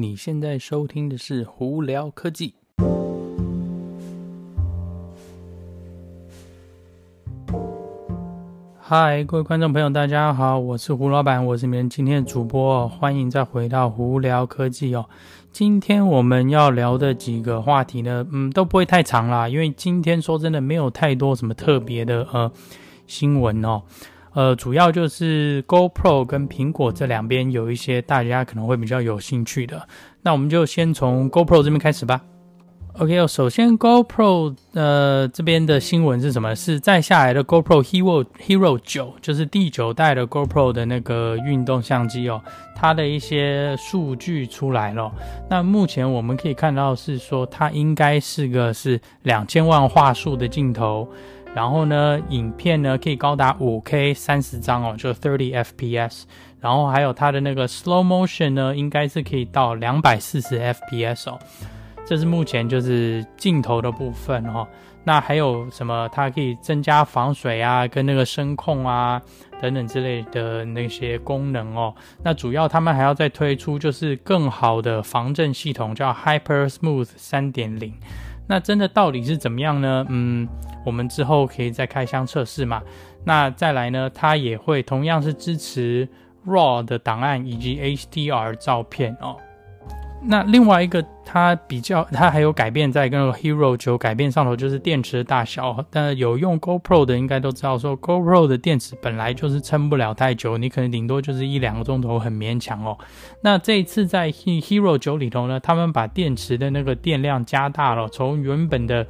你现在收听的是胡聊科技。嗨，各位观众朋友，大家好，我是胡老板，我是你们今天的主播，欢迎再回到胡聊科技哦。今天我们要聊的几个话题呢，嗯，都不会太长啦，因为今天说真的没有太多什么特别的呃新闻哦。呃，主要就是 GoPro 跟苹果这两边有一些大家可能会比较有兴趣的，那我们就先从 GoPro 这边开始吧。OK，首先 GoPro 呃这边的新闻是什么？是再下来的 GoPro Hero Hero 九，就是第九代的 GoPro 的那个运动相机哦，它的一些数据出来了。那目前我们可以看到是说，它应该是个是两千万画素的镜头。然后呢，影片呢可以高达五 K 三十张哦，就 thirty FPS。然后还有它的那个 slow motion 呢，应该是可以到两百四十 FPS 哦。这是目前就是镜头的部分哦。那还有什么？它可以增加防水啊，跟那个声控啊等等之类的那些功能哦。那主要他们还要再推出就是更好的防震系统，叫 Hyper Smooth 三点零。那真的到底是怎么样呢？嗯，我们之后可以再开箱测试嘛。那再来呢，它也会同样是支持 RAW 的档案以及 HDR 照片哦。那另外一个，它比较，它还有改变在跟那个 Hero 九改变上头，就是电池的大小。但是有用 GoPro 的应该都知道，说 GoPro 的电池本来就是撑不了太久，你可能顶多就是一两个钟头，很勉强哦。那这一次在 Hero 九里头呢，他们把电池的那个电量加大了，从原本的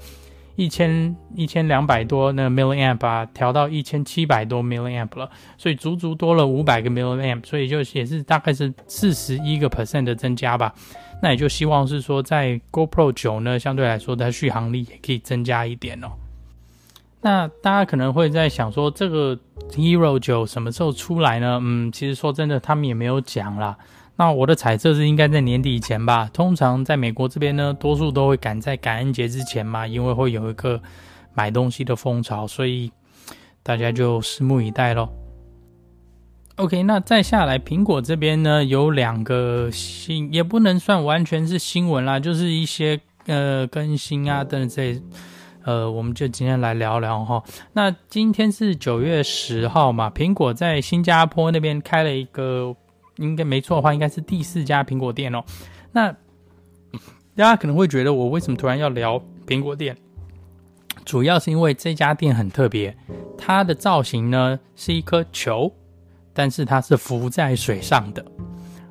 一千一千两百多那 milliamp 啊，调到一千七百多 milliamp 了，所以足足多了五百个 milliamp，所以就也是大概是四十一个 percent 的增加吧。那也就希望是说，在 GoPro 九呢，相对来说它续航力也可以增加一点哦。那大家可能会在想说，这个 Hero 九什么时候出来呢？嗯，其实说真的，他们也没有讲啦。那我的猜测是应该在年底前吧。通常在美国这边呢，多数都会赶在感恩节之前嘛，因为会有一个买东西的风潮，所以大家就拭目以待咯。OK，那再下来，苹果这边呢有两个新，也不能算完全是新闻啦，就是一些呃更新啊等等这些，呃，我们就今天来聊聊哈。那今天是九月十号嘛，苹果在新加坡那边开了一个，应该没错的话，应该是第四家苹果店哦。那大家可能会觉得我为什么突然要聊苹果店？主要是因为这家店很特别，它的造型呢是一颗球。但是它是浮在水上的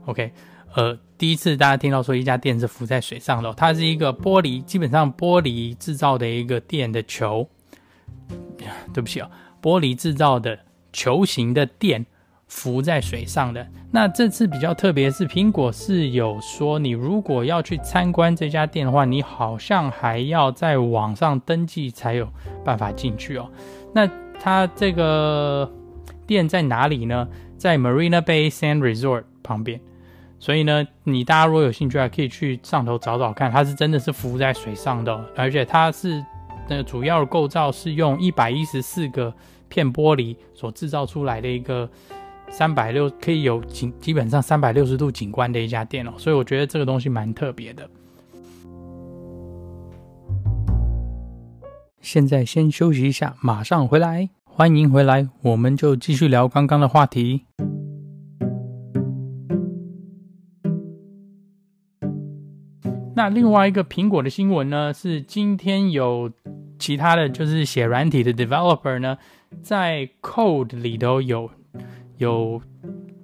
，OK，呃，第一次大家听到说一家店是浮在水上的，它是一个玻璃，基本上玻璃制造的一个店的球，对不起啊，玻璃制造的球形的店浮在水上的。那这次比较特别是苹果是有说，你如果要去参观这家店的话，你好像还要在网上登记才有办法进去哦。那它这个。店在哪里呢？在 Marina Bay Sand Resort 旁边，所以呢，你大家如果有兴趣，还可以去上头找找看，它是真的是浮在水上的，而且它是那个主要的构造是用一百一十四个片玻璃所制造出来的一个三百六可以有景基本上三百六十度景观的一家店哦，所以我觉得这个东西蛮特别的。现在先休息一下，马上回来。欢迎回来，我们就继续聊刚刚的话题。那另外一个苹果的新闻呢，是今天有其他的就是写软体的 developer 呢，在 code 里头有有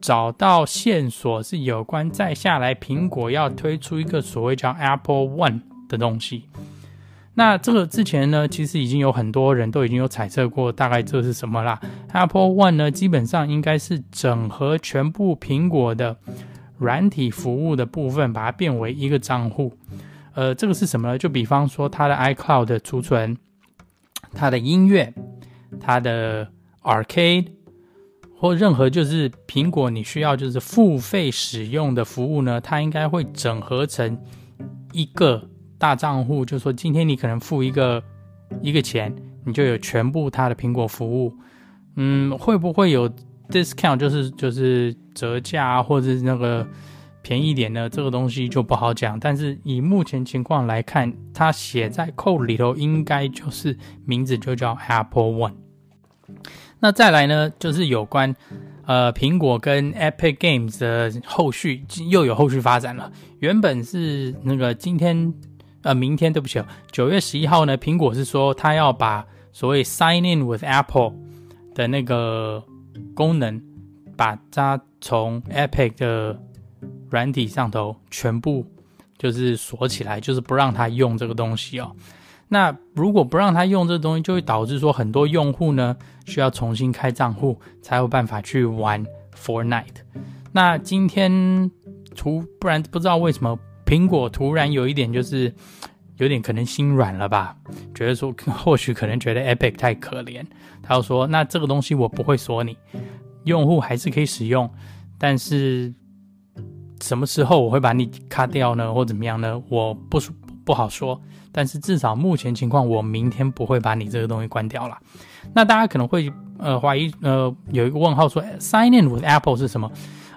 找到线索，是有关再下来苹果要推出一个所谓叫 Apple One 的东西。那这个之前呢，其实已经有很多人都已经有猜测过，大概这是什么啦。Apple One 呢，基本上应该是整合全部苹果的软体服务的部分，把它变为一个账户。呃，这个是什么呢？就比方说它的 iCloud 的储存、它的音乐、它的 Arcade 或任何就是苹果你需要就是付费使用的服务呢，它应该会整合成一个。大账户就是说，今天你可能付一个一个钱，你就有全部它的苹果服务。嗯，会不会有 discount，就是就是折价或者那个便宜点呢，这个东西就不好讲。但是以目前情况来看，它写在 code 里头，应该就是名字就叫 Apple One。那再来呢，就是有关呃苹果跟 Epic Games 的后续又有后续发展了。原本是那个今天呃明天对不起哦，九月十一号呢，苹果是说它要把所谓 Sign In with Apple 的那个功能，把它从 Epic 的软体上头全部就是锁起来，就是不让它用这个东西哦。那如果不让他用这东西，就会导致说很多用户呢需要重新开账户才有办法去玩 Fortnite。那今天突不然不知道为什么苹果突然有一点就是有点可能心软了吧，觉得说或许可能觉得 Epic 太可怜，他就说那这个东西我不会锁你。用户还是可以使用，但是什么时候我会把你卡掉呢，或怎么样呢？我不不好说。但是至少目前情况，我明天不会把你这个东西关掉了。那大家可能会呃怀疑呃有一个问号说，Sign in with Apple 是什么？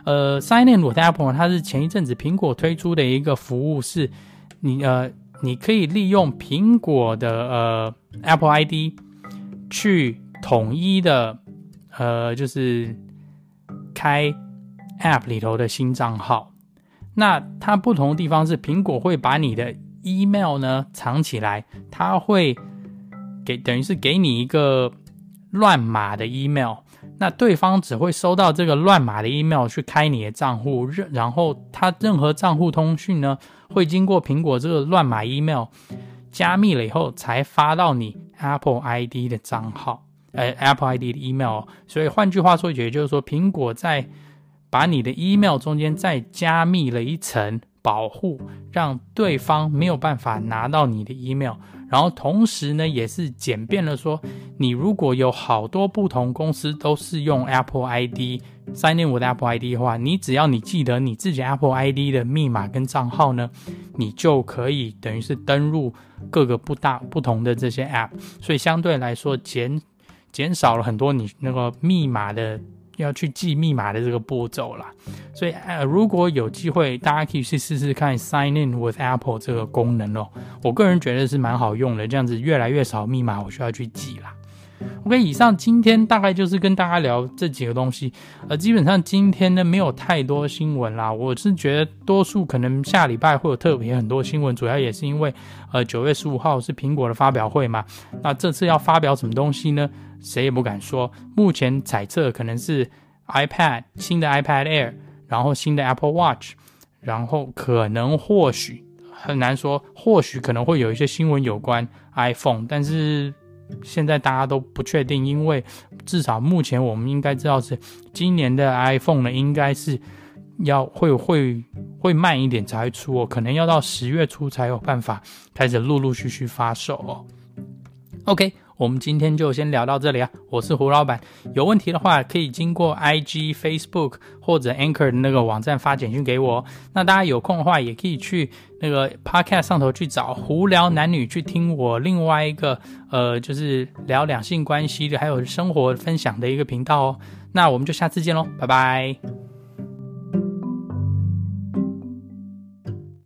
呃，Sign in with Apple 它是前一阵子苹果推出的一个服务，是你呃你可以利用苹果的呃 Apple ID 去统一的。呃，就是开 App 里头的新账号，那它不同的地方是，苹果会把你的 email 呢藏起来，它会给等于是给你一个乱码的 email，那对方只会收到这个乱码的 email 去开你的账户，然后他任何账户通讯呢会经过苹果这个乱码 email 加密了以后，才发到你 Apple ID 的账号。呃，Apple ID 的 email，所以换句话说，也就是说，苹果在把你的 email 中间再加密了一层保护，让对方没有办法拿到你的 email。然后同时呢，也是简便了说，你如果有好多不同公司都是用 Apple ID sign in with Apple ID 的话，你只要你记得你自己 Apple ID 的密码跟账号呢，你就可以等于是登入各个不大不同的这些 App，所以相对来说减。减少了很多你那个密码的要去记密码的这个步骤啦，所以呃，如果有机会，大家可以去试试看 Sign in with Apple 这个功能哦。我个人觉得是蛮好用的，这样子越来越少密码我需要去记啦。OK，以上今天大概就是跟大家聊这几个东西，呃，基本上今天呢没有太多新闻啦。我是觉得多数可能下礼拜会有特别很多新闻，主要也是因为呃九月十五号是苹果的发表会嘛。那这次要发表什么东西呢？谁也不敢说。目前猜测可能是 iPad 新的 iPad Air，然后新的 Apple Watch，然后可能或许很难说，或许可能会有一些新闻有关 iPhone，但是。现在大家都不确定，因为至少目前我们应该知道是今年的 iPhone 呢，应该是要会会会慢一点才会出哦，可能要到十月初才有办法开始陆陆续续发售哦。OK。我们今天就先聊到这里啊！我是胡老板，有问题的话可以经过 IG、Facebook 或者 Anchor 的那个网站发简讯给我。那大家有空的话，也可以去那个 Podcast 上头去找胡聊男女，去听我另外一个呃，就是聊两性关系的，还有生活分享的一个频道哦。那我们就下次见喽，拜拜。